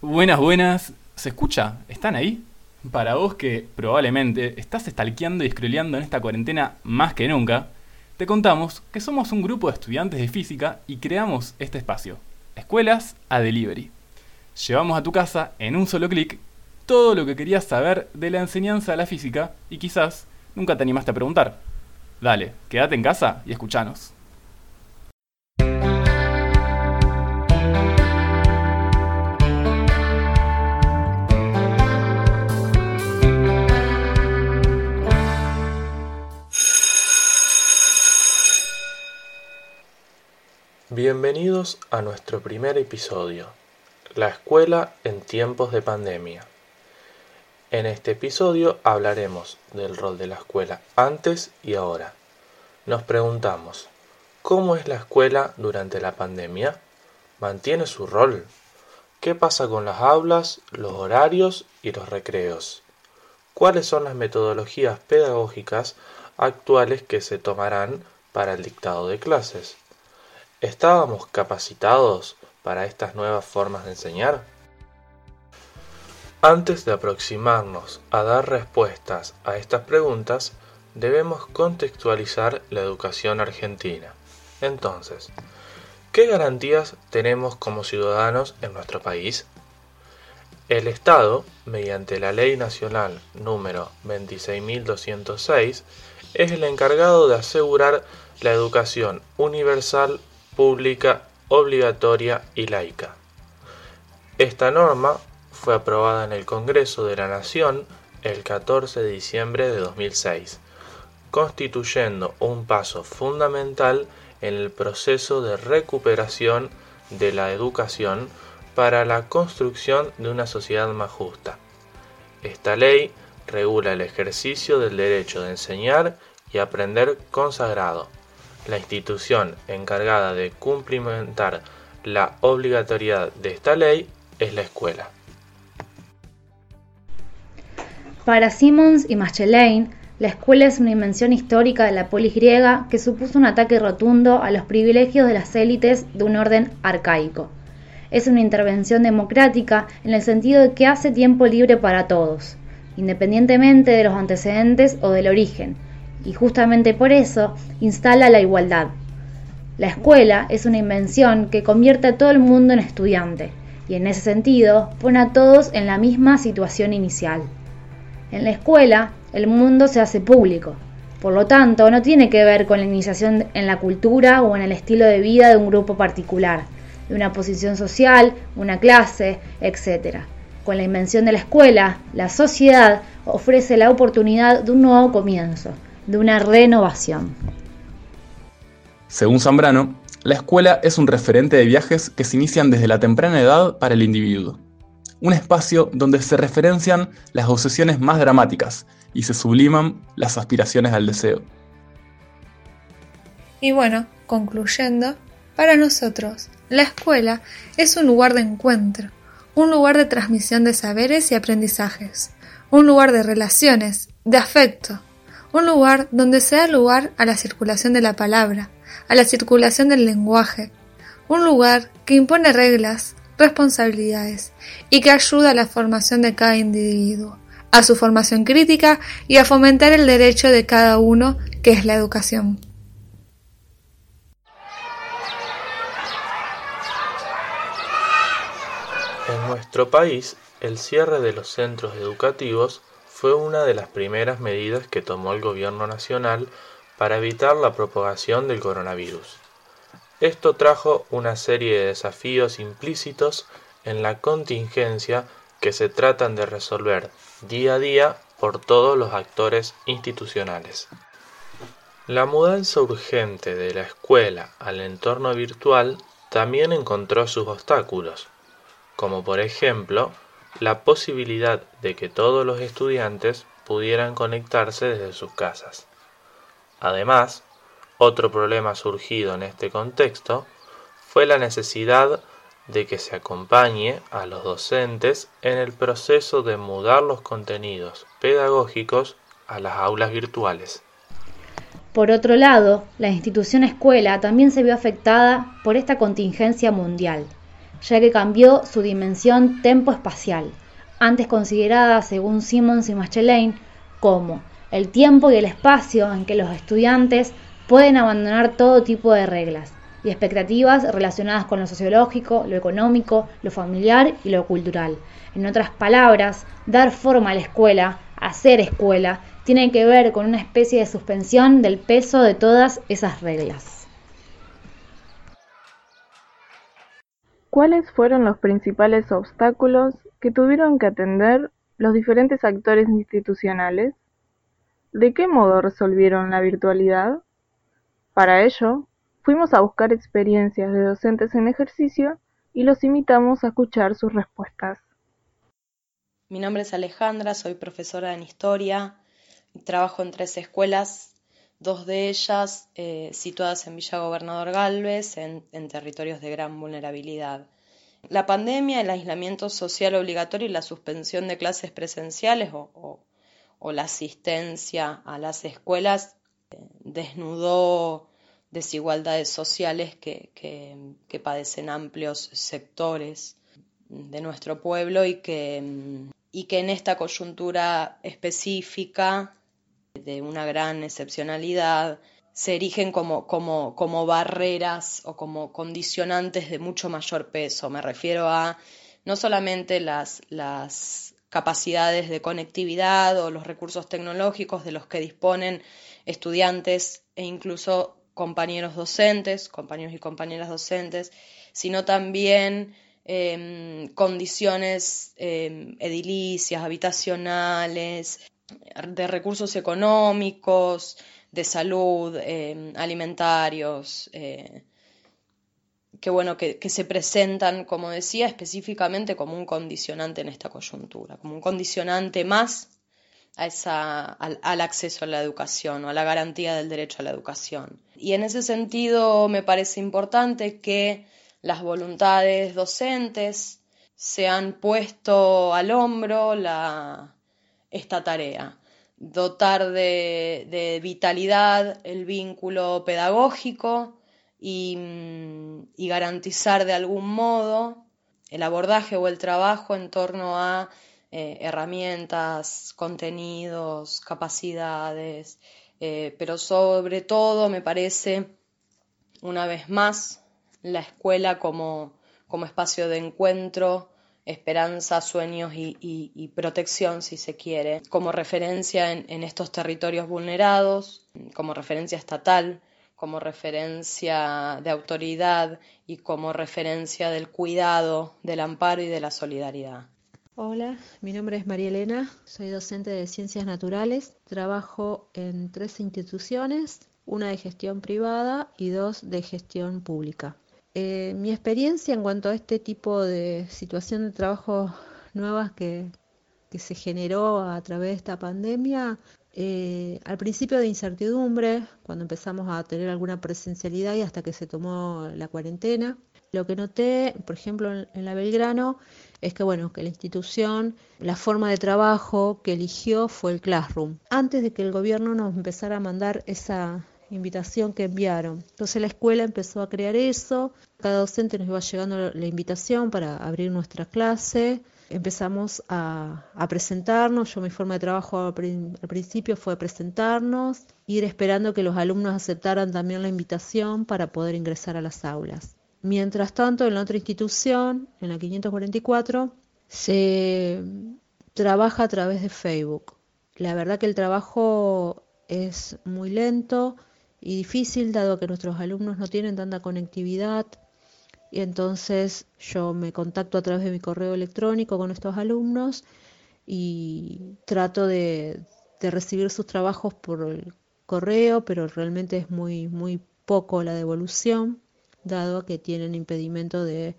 Buenas, buenas. ¿Se escucha? ¿Están ahí? Para vos que probablemente estás stalkeando y scrolleando en esta cuarentena más que nunca, te contamos que somos un grupo de estudiantes de física y creamos este espacio, Escuelas a Delivery. Llevamos a tu casa en un solo clic todo lo que querías saber de la enseñanza de la física y quizás nunca te animaste a preguntar. Dale, quédate en casa y escuchanos. Bienvenidos a nuestro primer episodio, La escuela en tiempos de pandemia. En este episodio hablaremos del rol de la escuela antes y ahora. Nos preguntamos, ¿cómo es la escuela durante la pandemia? ¿Mantiene su rol? ¿Qué pasa con las aulas, los horarios y los recreos? ¿Cuáles son las metodologías pedagógicas actuales que se tomarán para el dictado de clases? ¿Estábamos capacitados para estas nuevas formas de enseñar? Antes de aproximarnos a dar respuestas a estas preguntas, debemos contextualizar la educación argentina. Entonces, ¿qué garantías tenemos como ciudadanos en nuestro país? El Estado, mediante la Ley Nacional número 26.206, es el encargado de asegurar la educación universal pública, obligatoria y laica. Esta norma fue aprobada en el Congreso de la Nación el 14 de diciembre de 2006, constituyendo un paso fundamental en el proceso de recuperación de la educación para la construcción de una sociedad más justa. Esta ley regula el ejercicio del derecho de enseñar y aprender consagrado, la institución encargada de cumplimentar la obligatoriedad de esta ley es la escuela. Para Simons y Machellain, la escuela es una invención histórica de la polis griega que supuso un ataque rotundo a los privilegios de las élites de un orden arcaico. Es una intervención democrática en el sentido de que hace tiempo libre para todos, independientemente de los antecedentes o del origen, y justamente por eso instala la igualdad. La escuela es una invención que convierte a todo el mundo en estudiante y en ese sentido pone a todos en la misma situación inicial. En la escuela el mundo se hace público, por lo tanto no tiene que ver con la iniciación en la cultura o en el estilo de vida de un grupo particular, de una posición social, una clase, etc. Con la invención de la escuela, la sociedad ofrece la oportunidad de un nuevo comienzo, de una renovación. Según Zambrano, la escuela es un referente de viajes que se inician desde la temprana edad para el individuo. Un espacio donde se referencian las obsesiones más dramáticas y se subliman las aspiraciones al deseo. Y bueno, concluyendo, para nosotros, la escuela es un lugar de encuentro, un lugar de transmisión de saberes y aprendizajes, un lugar de relaciones, de afecto, un lugar donde se da lugar a la circulación de la palabra, a la circulación del lenguaje, un lugar que impone reglas, responsabilidades y que ayuda a la formación de cada individuo, a su formación crítica y a fomentar el derecho de cada uno, que es la educación. En nuestro país, el cierre de los centros educativos fue una de las primeras medidas que tomó el gobierno nacional para evitar la propagación del coronavirus. Esto trajo una serie de desafíos implícitos en la contingencia que se tratan de resolver día a día por todos los actores institucionales. La mudanza urgente de la escuela al entorno virtual también encontró sus obstáculos, como por ejemplo la posibilidad de que todos los estudiantes pudieran conectarse desde sus casas. Además, otro problema surgido en este contexto fue la necesidad de que se acompañe a los docentes en el proceso de mudar los contenidos pedagógicos a las aulas virtuales. Por otro lado, la institución escuela también se vio afectada por esta contingencia mundial ya que cambió su dimensión tempo-espacial, antes considerada, según Simmons y Machelain, como el tiempo y el espacio en que los estudiantes pueden abandonar todo tipo de reglas y expectativas relacionadas con lo sociológico, lo económico, lo familiar y lo cultural. En otras palabras, dar forma a la escuela, hacer escuela, tiene que ver con una especie de suspensión del peso de todas esas reglas. ¿Cuáles fueron los principales obstáculos que tuvieron que atender los diferentes actores institucionales? ¿De qué modo resolvieron la virtualidad? Para ello, fuimos a buscar experiencias de docentes en ejercicio y los invitamos a escuchar sus respuestas. Mi nombre es Alejandra, soy profesora en historia y trabajo en tres escuelas, dos de ellas eh, situadas en Villa Gobernador Galvez, en, territorios de gran vulnerabilidad. La pandemia, el aislamiento social obligatorio y la suspensión de clases presenciales o, la asistencia a las escuelas eh, desnudó desigualdades sociales que, que, padecen amplios sectores de nuestro pueblo y que, y que en esta coyuntura específica de una gran excepcionalidad se erigen como, como, como barreras o como condicionantes de mucho mayor peso. Me refiero a no solamente las, las capacidades de conectividad o los recursos tecnológicos de los que disponen estudiantes e incluso compañeros docentes, compañeros y compañeras docentes, sino también em, condiciones em, edilicias, habitacionales, de recursos económicos, de salud, em, alimentarios, eh, que bueno, que, se presentan, como decía, específicamente como un condicionante en esta coyuntura, como un condicionante más al, acceso a la educación o a la garantía del derecho a la educación. Y en ese sentido me parece importante que las voluntades docentes se han puesto al hombro esta tarea, dotar de, vitalidad el vínculo pedagógico y garantizar de algún modo el abordaje o el trabajo en torno a eh, herramientas, contenidos, capacidades, eh, pero sobre todo me parece, una vez más, la escuela como, como espacio de encuentro, esperanza, sueños y, protección, si se quiere, como referencia en, estos territorios vulnerados, como referencia estatal, como referencia de autoridad y como referencia del cuidado, del amparo y de la solidaridad. Hola, mi nombre es María Elena, soy docente de Ciencias Naturales, trabajo en tres instituciones, una de gestión privada y dos de gestión pública. Eh, mi experiencia en cuanto a este tipo de situación de trabajo nuevas que, se generó a través de esta pandemia, eh, al principio de incertidumbre, cuando empezamos a tener alguna presencialidad y hasta que se tomó la cuarentena, lo que noté, por ejemplo, en, la Belgrano, es que bueno, que la institución, la forma de trabajo que eligió fue el Classroom. Antes de que el gobierno nos empezara a mandar esa invitación que enviaron. Entonces la escuela empezó a crear eso, cada docente nos iba llegando la invitación para abrir nuestra clase, empezamos a, presentarnos, yo mi forma de trabajo al, principio fue presentarnos, ir esperando que los alumnos aceptaran también la invitación para poder ingresar a las aulas. Mientras tanto, en la otra institución, en la 544, se trabaja a través de Facebook. La verdad que el trabajo es muy lento y difícil dado que nuestros alumnos no tienen tanta conectividad. Y entonces yo me contacto a través de mi correo electrónico con estos alumnos y trato de, de recibir sus trabajos por el correo, pero realmente es muy, muy poco la devolución dado que tienen impedimento de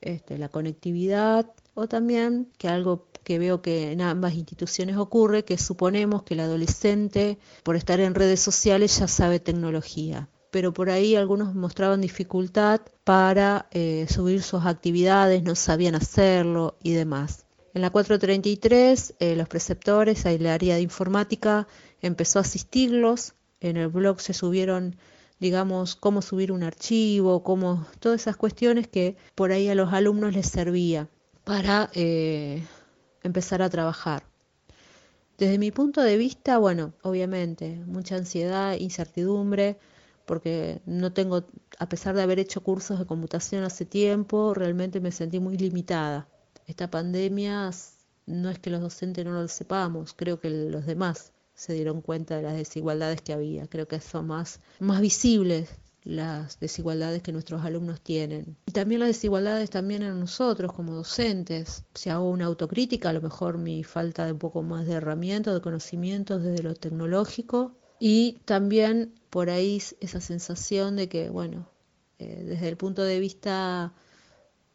este, la conectividad o también que algo que veo que en ambas instituciones ocurre, que suponemos que el adolescente, por estar en redes sociales, ya sabe tecnología. Pero por ahí algunos mostraban dificultad para eh, subir sus actividades, no sabían hacerlo y demás. En la 433, eh, los preceptores, el área de informática, empezó a asistirlos. En el blog se subieron digamos, cómo subir un archivo, cómo, todas esas cuestiones que por ahí a los alumnos les servía para eh, empezar a trabajar. Desde mi punto de vista, bueno, obviamente, mucha ansiedad, incertidumbre, porque no tengo, a pesar de haber hecho cursos de computación hace tiempo, realmente me sentí muy limitada. Esta pandemia no es que los docentes no lo sepamos, creo que los demás se dieron cuenta de las desigualdades que había. Creo que son más, más visibles las desigualdades que nuestros alumnos tienen. Y también las desigualdades también en nosotros como docentes. Si hago una autocrítica, a lo mejor mi falta de un poco más de herramientas, de conocimientos desde lo tecnológico. Y también por ahí esa sensación de que, bueno, eh, desde el punto de vista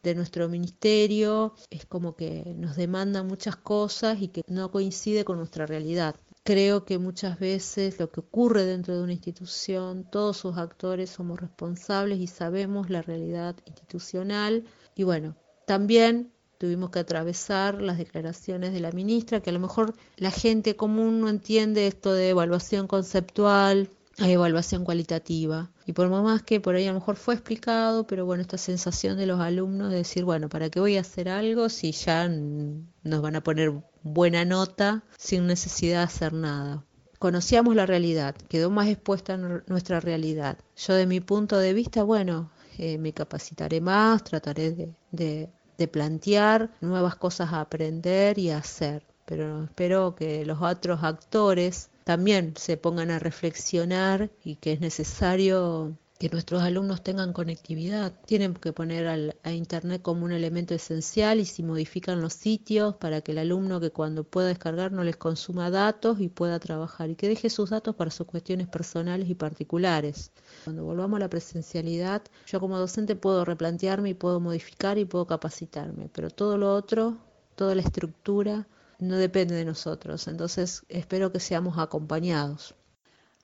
de nuestro ministerio, es como que nos demanda muchas cosas y que no coincide con nuestra realidad. Creo que muchas veces lo que ocurre dentro de una institución, todos sus actores somos responsables y sabemos la realidad institucional. Y bueno, también tuvimos que atravesar las declaraciones de la ministra, que a lo mejor la gente común no entiende esto de evaluación conceptual, a evaluación cualitativa. Y por más que por ahí a lo mejor fue explicado, pero bueno, esta sensación de los alumnos de decir, bueno, ¿para qué voy a hacer algo si ya nos van a poner buena nota sin necesidad de hacer nada? Conocíamos la realidad, quedó más expuesta nuestra realidad. Yo de mi punto de vista, bueno, eh, me capacitaré más, trataré de, de plantear nuevas cosas a aprender y a hacer, pero espero que los otros actores también se pongan a reflexionar y que es necesario que nuestros alumnos tengan conectividad. Tienen que poner a Internet como un elemento esencial y si modifican los sitios para que el alumno que cuando pueda descargar no les consuma datos y pueda trabajar y que deje sus datos para sus cuestiones personales y particulares. Cuando volvamos a la presencialidad, yo como docente puedo replantearme y puedo modificar y puedo capacitarme, pero todo lo otro, toda la estructura, no depende de nosotros. Entonces espero que seamos acompañados.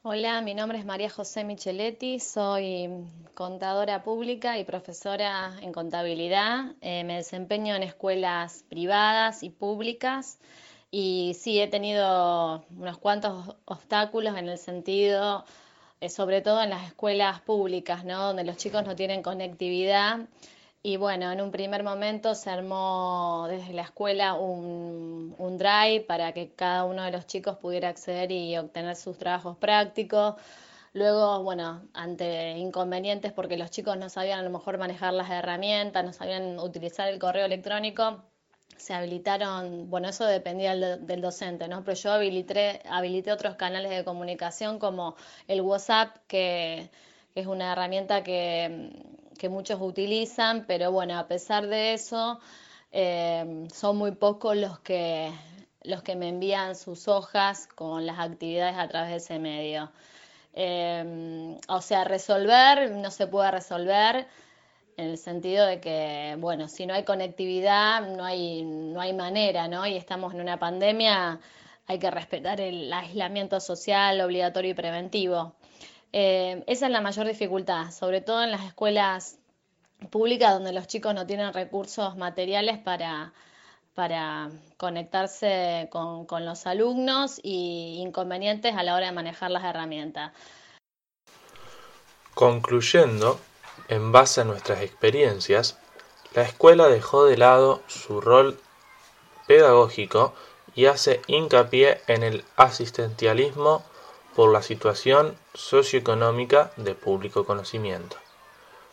Hola, mi nombre es María José Micheletti, soy contadora pública y profesora en contabilidad. Eh, me desempeño en escuelas privadas y públicas y sí he tenido unos cuantos obstáculos en el sentido, eh, sobre todo en las escuelas públicas, ¿no? donde los chicos no tienen conectividad y bueno, en un primer momento se armó desde la escuela un, un, drive para que cada uno de los chicos pudiera acceder y obtener sus trabajos prácticos. Luego, bueno, ante inconvenientes porque los chicos no sabían a lo mejor manejar las herramientas, no sabían utilizar el correo electrónico, se habilitaron, bueno, eso dependía del, docente, ¿no? Pero yo habilité, habilité otros canales de comunicación como el WhatsApp, que es una herramienta que que muchos utilizan, pero bueno, a pesar de eso, eh, son muy pocos los que, los que me envían sus hojas con las actividades a través de ese medio. Eh, o sea, resolver no se puede resolver en el sentido de que, bueno, si no hay conectividad, no hay, no hay manera, ¿no? Y estamos en una pandemia, hay que respetar el aislamiento social obligatorio y preventivo. Eh, esa es la mayor dificultad, sobre todo en las escuelas públicas donde los chicos no tienen recursos materiales para, para conectarse con, con los alumnos y inconvenientes a la hora de manejar las herramientas. Concluyendo, en base a nuestras experiencias, la escuela dejó de lado su rol pedagógico y hace hincapié en el asistencialismo por la situación socioeconómica de público conocimiento.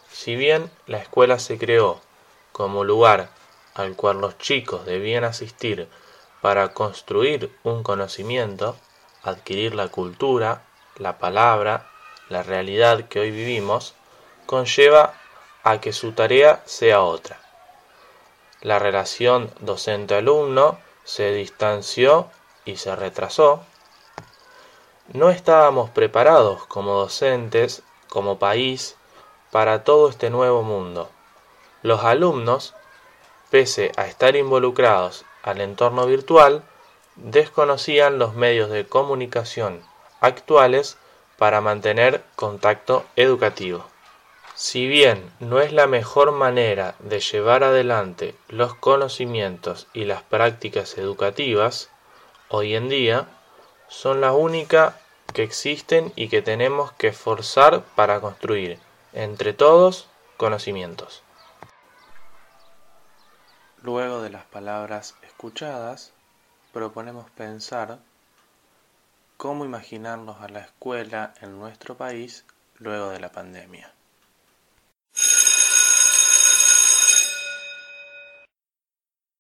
Si bien la escuela se creó como lugar al cual los chicos debían asistir para construir un conocimiento, adquirir la cultura, la palabra, la realidad que hoy vivimos, conlleva a que su tarea sea otra. La relación docente-alumno se distanció y se retrasó no estábamos preparados como docentes, como país, para todo este nuevo mundo. Los alumnos, pese a estar involucrados al entorno virtual, desconocían los medios de comunicación actuales para mantener contacto educativo. Si bien no es la mejor manera de llevar adelante los conocimientos y las prácticas educativas, hoy en día son la única que existen y que tenemos que forzar para construir, entre todos, conocimientos. Luego de las palabras escuchadas, proponemos pensar cómo imaginarnos a la escuela en nuestro país luego de la pandemia.